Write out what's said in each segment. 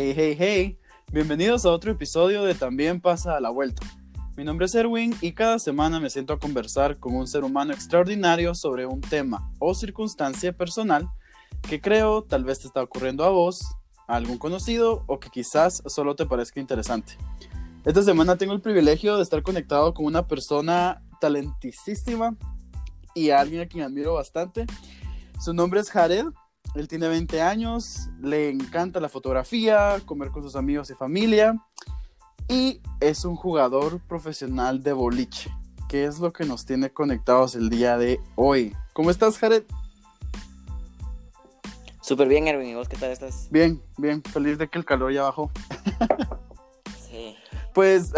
Hey, hey, hey. Bienvenidos a otro episodio de También pasa a la vuelta. Mi nombre es Erwin y cada semana me siento a conversar con un ser humano extraordinario sobre un tema o circunstancia personal que creo tal vez te está ocurriendo a vos, a algún conocido o que quizás solo te parezca interesante. Esta semana tengo el privilegio de estar conectado con una persona talentísima y alguien a quien admiro bastante. Su nombre es Jared él tiene 20 años, le encanta la fotografía, comer con sus amigos y familia y es un jugador profesional de boliche, que es lo que nos tiene conectados el día de hoy. ¿Cómo estás, Jared? Súper bien, Erwin. ¿Y vos qué tal estás? Bien, bien. Feliz de que el calor ya bajó. Pues,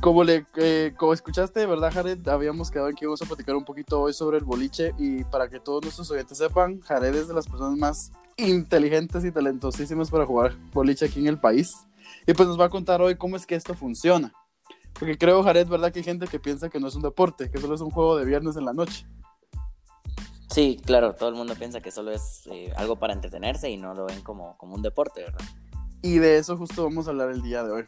como, le, eh, como escuchaste, ¿verdad, Jared? Habíamos quedado en que íbamos a platicar un poquito hoy sobre el boliche y para que todos nuestros oyentes sepan, Jared es de las personas más inteligentes y talentosísimas para jugar boliche aquí en el país. Y pues nos va a contar hoy cómo es que esto funciona. Porque creo, Jared, ¿verdad? Que hay gente que piensa que no es un deporte, que solo es un juego de viernes en la noche. Sí, claro, todo el mundo piensa que solo es eh, algo para entretenerse y no lo ven como, como un deporte, ¿verdad? Y de eso justo vamos a hablar el día de hoy.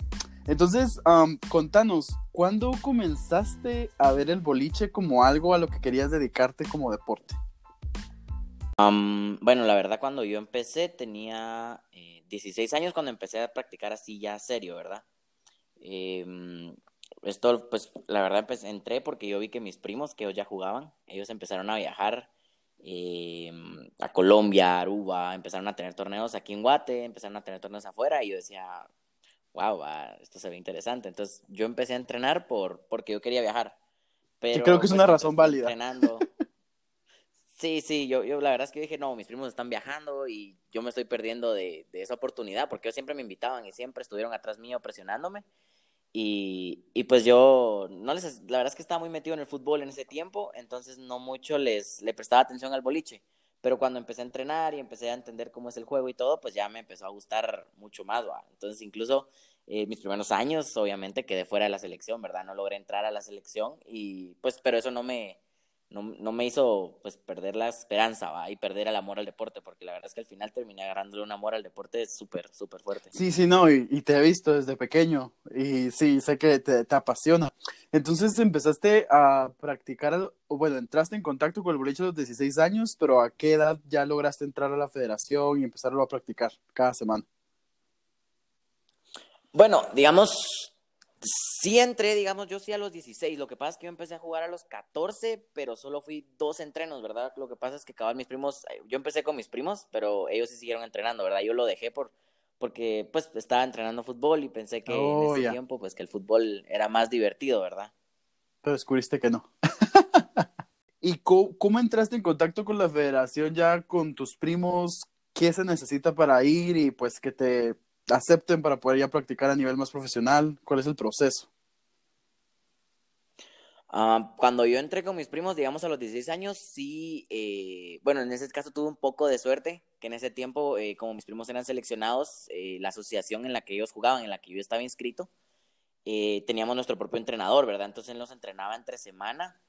Entonces, contanos, ¿cuándo comenzaste a ver el boliche como algo a lo que querías dedicarte como deporte? bueno, la verdad, cuando yo empecé tenía 16 eh, años cuando empecé a practicar así ya serio, ¿verdad? Em, esto, pues, la verdad, entré porque yo vi que mis primos, que ellos ya jugaban, ellos empezaron a viajar em, a Colombia, Aruba, empezaron a tener torneos aquí en Guate, empezaron a tener torneos afuera y yo decía, wow, esto se ve interesante. Entonces yo empecé a entrenar por, porque yo quería viajar. Pero, creo que es una razón válida. Entrenando. Sí, sí, yo, yo la verdad es que dije, no, mis primos están viajando y yo me estoy perdiendo de, de esa oportunidad porque ellos siempre me invitaban y siempre estuvieron atrás mío presionándome. Y, y, pues yo, no les, la verdad es que estaba muy metido en el fútbol en ese tiempo, entonces no mucho les le prestaba atención al boliche. Pero cuando empecé a entrenar y empecé a entender cómo es el juego y todo, pues ya me empezó a gustar mucho más. Entonces, incluso eh, mis primeros años, obviamente, quedé fuera de la selección, ¿verdad? No logré entrar a la selección y pues, pero eso no me, no, no me hizo pues perder la esperanza ¿va? y perder el amor al deporte, porque la verdad es que al final terminé agarrándole un amor al deporte súper, súper fuerte. Sí, sí, no, y, y, te he visto desde pequeño y sí, sé que te, te, apasiona. Entonces empezaste a practicar, o bueno, entraste en contacto con el boliche a los 16 años, pero ¿a qué edad ya lograste entrar a la federación y empezarlo a practicar cada semana? Bueno, digamos, Sí entré, digamos, yo sí a los 16. Lo que pasa es que yo empecé a jugar a los 14, pero solo fui dos entrenos, ¿verdad? Lo que pasa es que cabal mis primos, eh, yo empecé con mis primos, pero ellos sí siguieron entrenando, ¿verdad? Yo lo dejé por porque pues estaba entrenando fútbol y pensé que en oh, ese tiempo pues que el fútbol era más divertido, ¿verdad? Pero descubriste que no. ¿Y cómo, cómo entraste en contacto con la federación ya con tus primos? ¿Qué se necesita para ir y pues que te acepten para poder ya practicar a nivel más profesional? ¿Cuál es el proceso? Ah, cuando yo entré con mis primos, digamos a los 16 años, sí, eh, bueno, en ese caso tuve un poco de suerte, que en ese tiempo, eh, como mis primos eran seleccionados, eh, la asociación en la que ellos jugaban, en la que yo estaba inscrito, teníamos nuestro propio entrenador, ¿verdad? Entonces él nos entrenaba entre semana,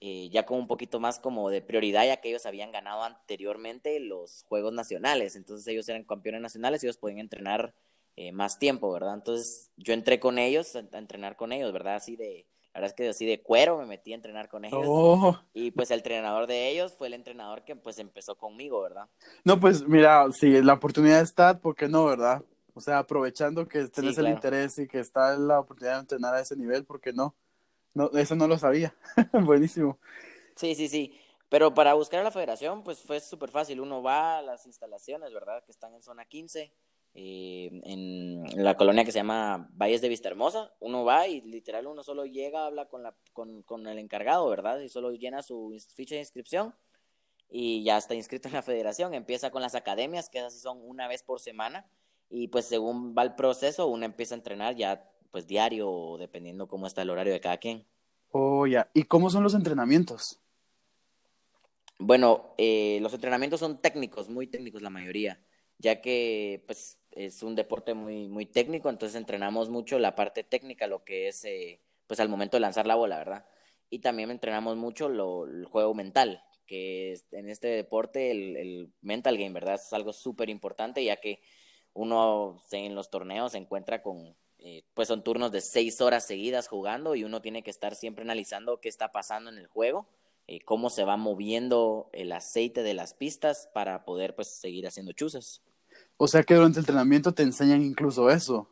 ya con un poquito más como de prioridad, ya que ellos habían ganado anteriormente los Juegos Nacionales, entonces ellos eran campeones nacionales y ellos podían entrenar más tiempo, ¿verdad? Entonces yo entré con ellos, a entrenar con ellos, ¿verdad? Así de la verdad es que así de cuero me metí a entrenar con ellos. Oh. Y pues el entrenador de ellos fue el entrenador que pues empezó conmigo, ¿verdad? No, pues mira, si la oportunidad está, ¿por qué no, verdad? O sea, aprovechando que tenés el interés y que está la oportunidad de entrenar a ese nivel, ¿por qué no? No eso no lo sabía. Buenísimo. Sí, sí, sí. Pero para buscar a la federación, pues fue súper fácil. Uno va a las instalaciones, ¿verdad? Que están en zona 15 eh, en la colonia que se llama Valles de Vista Hermosa. Uno va y literal uno solo llega, habla con, la, con, con el encargado, ¿verdad? Y solo llena su ficha de inscripción y ya está inscrito en la federación. Empieza con las academias, que así son una vez por semana. Y pues según va el proceso, uno empieza a entrenar ya pues diario o dependiendo cómo está el horario de cada quien. Oh, ya. ¿Y cómo son los entrenamientos? Bueno, eh, los entrenamientos son técnicos, muy técnicos la mayoría ya que pues es un deporte muy, muy técnico, entonces entrenamos mucho la parte técnica, lo que es eh, pues al momento de lanzar la bola, ¿verdad? Y también entrenamos mucho lo, el juego mental, que en este deporte el, el, mental game, ¿verdad? Es algo súper importante, ya que uno en los torneos se encuentra con, eh, pues son turnos de seis horas seguidas jugando y uno tiene que estar siempre analizando qué está pasando en el juego, eh, cómo se va moviendo el aceite de las pistas para poder pues seguir haciendo chuzas. O sea que durante el entrenamiento te enseñan incluso eso.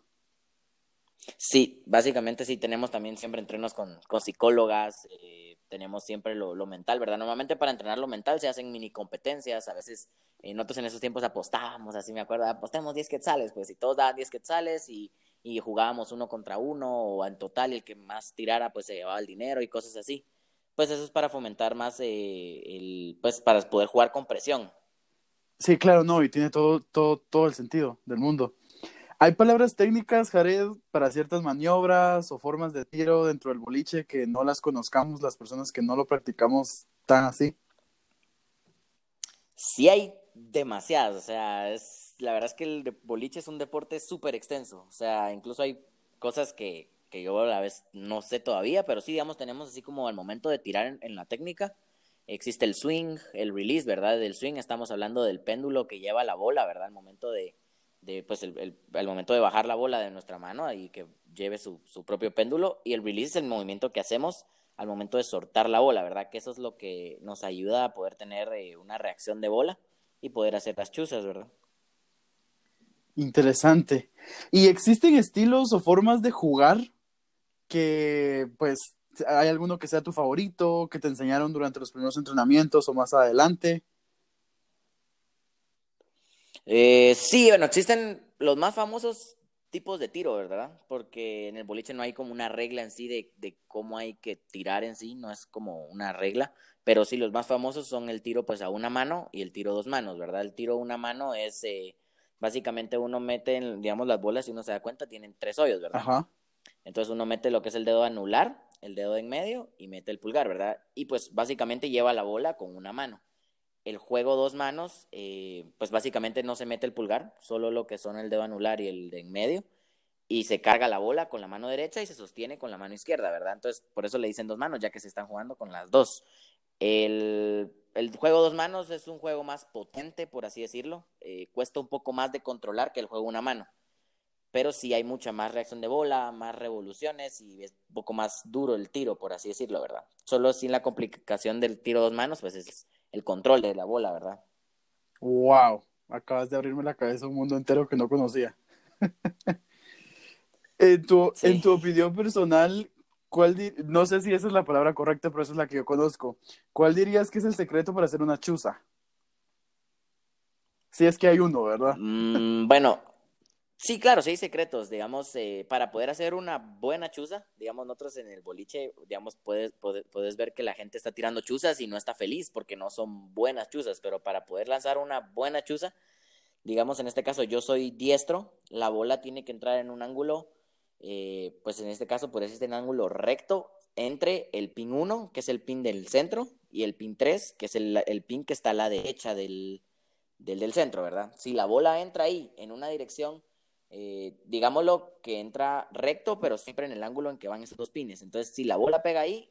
Sí, básicamente sí, tenemos también siempre entrenos con, con psicólogas, eh, tenemos siempre lo, lo, mental, ¿verdad? Normalmente para entrenar lo mental se hacen mini competencias, a veces eh, nosotros en esos tiempos apostábamos, así me acuerdo, apostemos 10 quetzales, pues si todos daban 10 quetzales y, y jugábamos uno contra uno o en total el que más tirara pues se llevaba el dinero y cosas así. Pues eso es para fomentar más eh, el, pues para poder jugar con presión. Sí, claro, no, y tiene todo, todo, todo el sentido del mundo. ¿Hay palabras técnicas, Jared, para ciertas maniobras o formas de tiro dentro del boliche que no las conozcamos las personas que no lo practicamos tan así? Sí hay demasiadas, o sea, es, la verdad es que el boliche es un deporte súper extenso, o sea, incluso hay cosas que, que yo a la vez no sé todavía, pero sí, digamos, tenemos así como al momento de tirar en, la técnica, existe el swing, el release, ¿verdad? Del swing estamos hablando del péndulo que lleva la bola, ¿verdad? Al momento de, de pues el, el, el, momento de bajar la bola de nuestra mano y que lleve su, su, propio péndulo y el release es el movimiento que hacemos al momento de soltar la bola, ¿verdad? Que eso es lo que nos ayuda a poder tener eh, una reacción de bola y poder hacer las chuzas, ¿verdad? Interesante. ¿Y existen estilos o formas de jugar que, pues, hay alguno que sea tu favorito, que te enseñaron durante los primeros entrenamientos o más adelante? Eh, sí, bueno, existen los más famosos tipos de tiro, ¿verdad? Porque en el boliche no hay como una regla en sí de, de, cómo hay que tirar en sí, no es como una regla, pero sí los más famosos son el tiro pues a una mano y el tiro dos manos, ¿verdad? El tiro a una mano es eh, básicamente uno mete, digamos, las bolas y uno se da cuenta, tienen tres hoyos, ¿verdad? Ajá. Entonces uno mete lo que es el dedo anular, el dedo en medio y mete el pulgar, ¿verdad? Y pues básicamente lleva la bola con una mano el juego dos manos, eh, pues básicamente no se mete el pulgar, solo lo que son el dedo anular y el de en medio, y se carga la bola con la mano derecha y se sostiene con la mano izquierda, ¿verdad? Entonces, por eso le dicen dos manos, ya que se están jugando con las dos. El, el juego dos manos es un juego más potente, por así decirlo, eh, cuesta un poco más de controlar que el juego una mano, pero sí hay mucha más reacción de bola, más revoluciones y es un poco más duro el tiro, por así decirlo, ¿verdad? Solo sin la complicación del tiro dos manos, pues es el control de la bola, ¿verdad? Wow, acabas de abrirme la cabeza a un mundo entero que no conocía. en, tu, sí. en tu opinión personal, ¿cuál no sé si esa es la palabra correcta, pero esa es la que yo conozco. ¿Cuál dirías que es el secreto para hacer una chuza? Si es que hay uno, ¿verdad? Mm, bueno, Sí, claro, sí hay secretos, digamos, eh, para poder hacer una buena chuza, digamos, nosotros en el boliche, digamos, puedes, puedes, puedes, ver que la gente está tirando chuzas y no está feliz porque no son buenas chuzas, pero para poder lanzar una buena chuza, digamos, en este caso yo soy diestro, la bola tiene que entrar en un ángulo, eh, pues en este caso puede ser un ángulo recto entre el pin 1, que es el pin del centro, y el pin 3, que es el, el pin que está a la derecha del, del, del centro, ¿verdad? Si la bola entra ahí en una dirección eh, digámoslo que entra recto, pero siempre en el ángulo en que van esos dos pines. Entonces, si la bola pega ahí,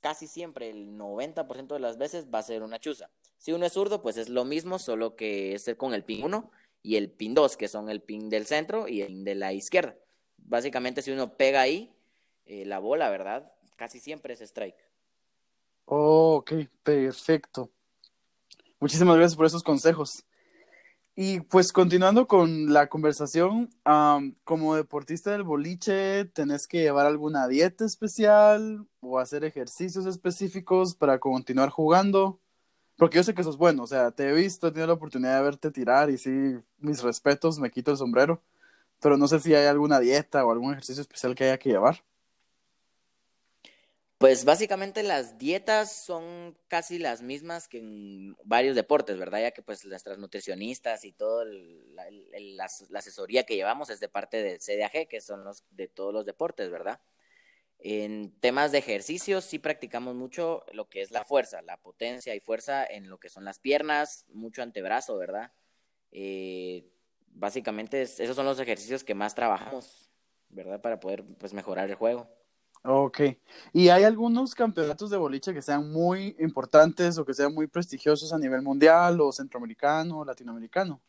casi siempre, el 90% de las veces va a ser una chuza. Si uno es zurdo, pues es lo mismo, solo que es con el pin 1 y el pin 2, que son el pin del centro y el de la izquierda. Básicamente, si uno pega ahí eh, la bola, ¿verdad? Casi siempre es strike. Oh, ok, perfecto. Muchísimas gracias por esos consejos. Y pues continuando con la conversación, como deportista del boliche, ¿tenés que llevar alguna dieta especial o hacer ejercicios específicos para continuar jugando? Porque yo sé que sos bueno, o sea, te he visto, he tenido la oportunidad de verte tirar y sí, mis respetos, me quito el sombrero, pero no sé si hay alguna dieta o algún ejercicio especial que haya que llevar. Pues básicamente las dietas son casi las mismas que en varios deportes, ¿verdad? Ya que pues nuestras nutricionistas y la, la, asesoría que llevamos es de parte del CDAG, que son los de todos los deportes, ¿verdad? En temas de ejercicios sí practicamos mucho lo que es la fuerza, la potencia y fuerza en lo que son las piernas, mucho antebrazo, ¿verdad? Eh, básicamente es, esos son los ejercicios que más trabajamos, ¿verdad? Para poder pues mejorar el juego. Ok. ¿Y hay algunos campeonatos de boliche que sean muy importantes o que sean muy prestigiosos a nivel mundial o centroamericano o latinoamericano?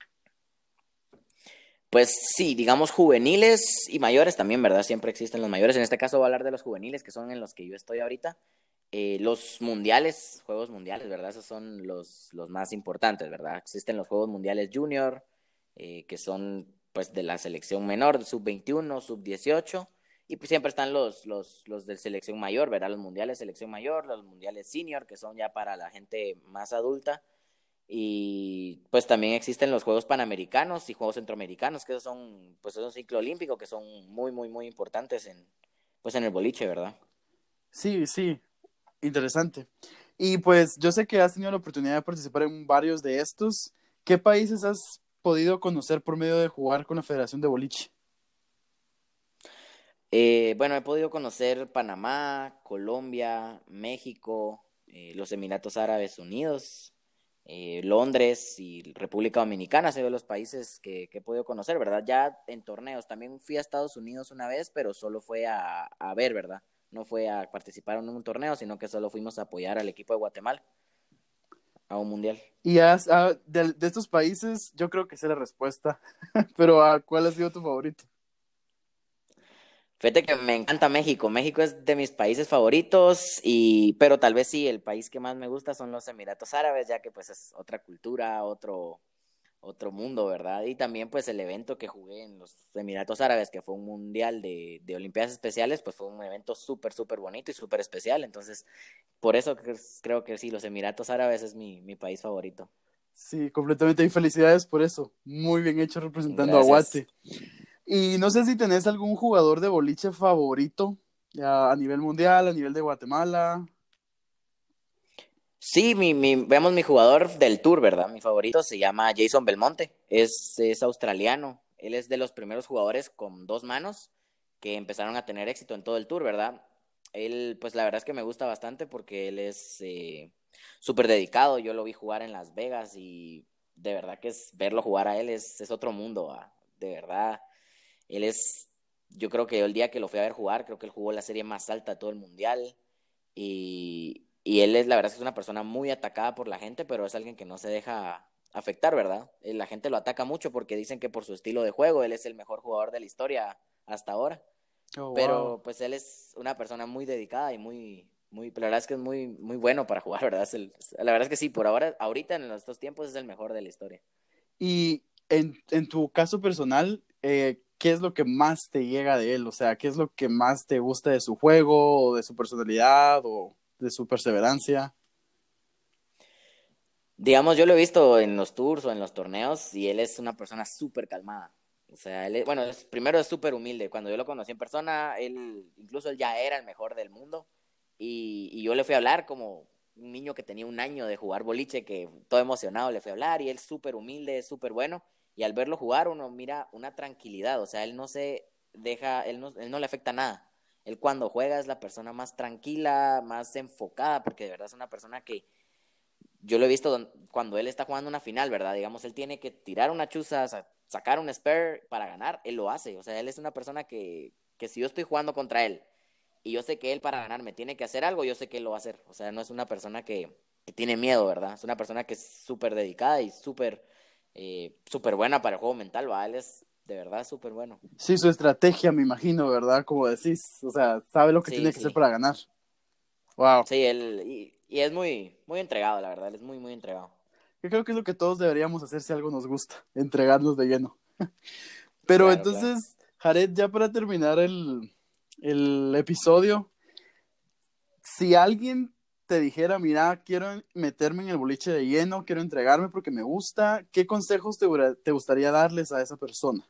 Pues sí, digamos juveniles y mayores también, ¿verdad? Siempre existen los mayores. En este caso voy a hablar de los juveniles, que son en los que yo estoy ahorita. Eh, los mundiales, juegos mundiales, ¿verdad? Esos son los, los más importantes, ¿verdad? Existen los juegos mundiales junior, eh, que son pues de la selección menor, sub-21, sub-18, y pues siempre están los, los, los de selección mayor, ¿verdad? Los mundiales selección mayor, los mundiales senior, que son ya para la gente más adulta, y pues también existen los Juegos Panamericanos y Juegos Centroamericanos, que son, pues es un ciclo olímpico que son muy, muy, muy importantes en, pues en el boliche, ¿verdad? Sí, sí, interesante. Y pues yo sé que has tenido la oportunidad de participar en varios de estos. ¿Qué países has podido conocer por medio de jugar con la Federación de Boliche? Eh, bueno, he podido conocer Panamá, Colombia, México, eh, los Emiratos Árabes Unidos, eh, Londres y República Dominicana, han sido los países que, he podido conocer, ¿verdad? Ya en torneos, también fui a Estados Unidos una vez, pero solo fue a, ver, ¿verdad? No fue a participar en un torneo, sino que solo fuimos a apoyar al equipo de Guatemala a un mundial. Y has, ah, de, de, estos países, yo creo que sé la respuesta, pero ¿a ¿cuál ha sido tu favorito? Fíjate que me encanta México. México es de mis países favoritos, y, pero tal vez sí, el país que más me gusta son los Emiratos Árabes, ya que pues es otra cultura, otro, otro mundo, ¿verdad? Y también pues el evento que jugué en los Emiratos Árabes, que fue un mundial de, de Olimpiadas Especiales, pues fue un evento súper, súper bonito y súper especial. Entonces, por eso creo que sí, los Emiratos Árabes es mi, mi país favorito. Sí, completamente. Y felicidades por eso. Muy bien hecho representando a Guate. Y no sé si tenés algún jugador de boliche favorito a nivel mundial, a nivel de Guatemala. Sí, mi, mi, veamos mi jugador del tour, ¿verdad? Mi favorito se llama Jason Belmonte, es, es australiano. Él es de los primeros jugadores con dos manos que empezaron a tener éxito en todo el tour, ¿verdad? Él, pues la verdad es que me gusta bastante porque él es eh, súper dedicado. Yo lo vi jugar en Las Vegas y de verdad que es verlo jugar a él es, es otro mundo, de verdad. Él es, yo creo que el día que lo fui a ver jugar, creo que él jugó la serie más alta de todo el mundial. Y, y él es, la verdad, es que es una persona muy atacada por la gente, pero es alguien que no se deja afectar, ¿verdad? Eh, la gente lo ataca mucho porque dicen que por su estilo de juego él es el mejor jugador de la historia hasta ahora. Oh, pero pues él es una persona muy dedicada y muy, muy, la verdad es que es muy, muy bueno para jugar, ¿verdad? la verdad es que sí, por ahora, ahorita en estos tiempos es el mejor de la historia. Y en, en tu caso personal, eh, ¿qué es lo que más te llega de él? O sea, ¿qué es lo que más te gusta de su juego, o de su personalidad, o de su perseverancia? Digamos, yo lo he visto en los tours o en los torneos y él es una persona súper calmada. O sea, él bueno, primero es súper humilde. Cuando yo lo conocí en persona, él, incluso él ya era el mejor del mundo. Y, y yo le fui a hablar como un niño que tenía un año de jugar boliche, que todo emocionado le fui a hablar y él súper humilde, súper bueno y al verlo jugar uno mira una tranquilidad, o sea, él no se deja, él no, él no le afecta nada. Él cuando juega es la persona más tranquila, más enfocada, porque de verdad es una persona que yo lo he visto cuando él está jugando una final, ¿verdad? Digamos, él tiene que tirar una chuza, sacar un spare para ganar, él lo hace. O sea, él es una persona que, que si yo estoy jugando contra él y yo sé que él para ganar me tiene que hacer algo, yo sé que él lo va a hacer. O sea, no es una persona que, que tiene miedo, ¿verdad? Es una persona que es súper dedicada y súper eh, súper buena para el juego mental, ¿va? Él es de verdad súper bueno. Sí, su estrategia, me imagino, ¿verdad? Como decís, o sea, sabe lo que tiene que hacer para ganar. Wow. Sí, él, y, es muy, muy entregado, la verdad, él es muy, muy entregado. Yo creo que es lo que todos deberíamos hacer si algo nos gusta, entregarnos de lleno. Pero entonces, Jared, ya para terminar el, el episodio, si alguien te dijera, mira, quiero meterme en el boliche de lleno, quiero entregarme porque me gusta, ¿qué consejos te, te gustaría darles a esa persona?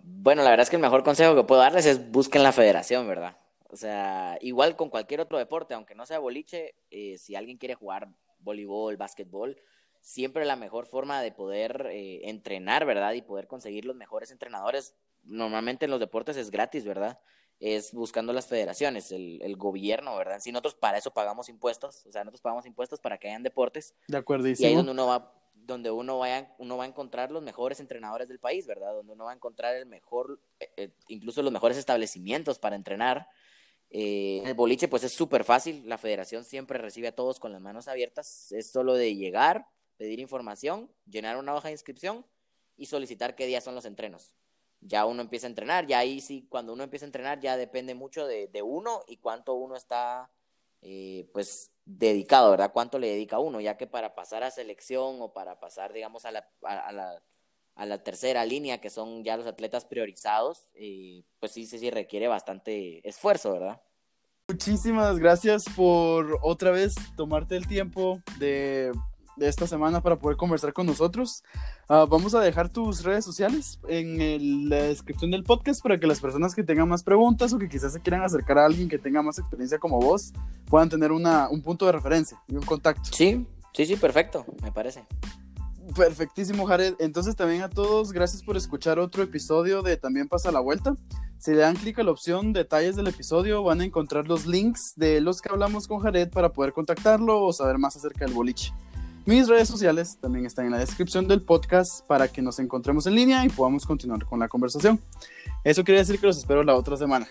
Bueno, la verdad es que el mejor consejo que puedo darles es busquen la federación, ¿verdad? O sea, igual con cualquier otro deporte, aunque no sea boliche, eh, si alguien quiere jugar voleibol, básquetbol, siempre la mejor forma de poder eh, entrenar, ¿verdad? Y poder conseguir los mejores entrenadores, normalmente en los deportes es gratis, ¿verdad? es buscando las federaciones, el, el, gobierno, ¿verdad? Si nosotros para eso pagamos impuestos, o sea, nosotros pagamos impuestos para que hayan deportes. De acuerdo. Y ahí donde uno va, donde uno vaya, uno va a encontrar los mejores entrenadores del país, ¿verdad? Donde uno va a encontrar el mejor, eh, eh, incluso los mejores establecimientos para entrenar. Eh, el boliche, pues es súper fácil, la federación siempre recibe a todos con las manos abiertas, es solo de llegar, pedir información, llenar una hoja de inscripción y solicitar qué días son los entrenos. Ya uno empieza a entrenar, ya ahí sí, cuando uno empieza a entrenar ya depende mucho de, uno y cuánto uno está, eh, pues, dedicado, ¿verdad? Cuánto le dedica uno, ya que para pasar a selección o para pasar, digamos, a la, a, la, a la tercera línea, que son ya los atletas priorizados, eh, pues sí, sí, sí requiere bastante esfuerzo, ¿verdad? Muchísimas gracias por otra vez tomarte el tiempo de, esta semana para poder conversar con nosotros. Ah, vamos a dejar tus redes sociales en la descripción del podcast para que las personas que tengan más preguntas o que quizás se quieran acercar a alguien que tenga más experiencia como vos puedan tener una, un punto de referencia y un contacto. Sí, sí, sí, perfecto, me parece. Perfectísimo, Jared. Entonces también a todos, gracias por escuchar otro episodio de También pasa la vuelta. Si le dan clic a la opción detalles del episodio, van a encontrar los links de los que hablamos con Jared para poder contactarlo o saber más acerca del boliche. Mis redes sociales también están en la descripción del podcast para que nos encontremos en línea y podamos continuar con la conversación. Eso quiere decir que los espero la otra semana.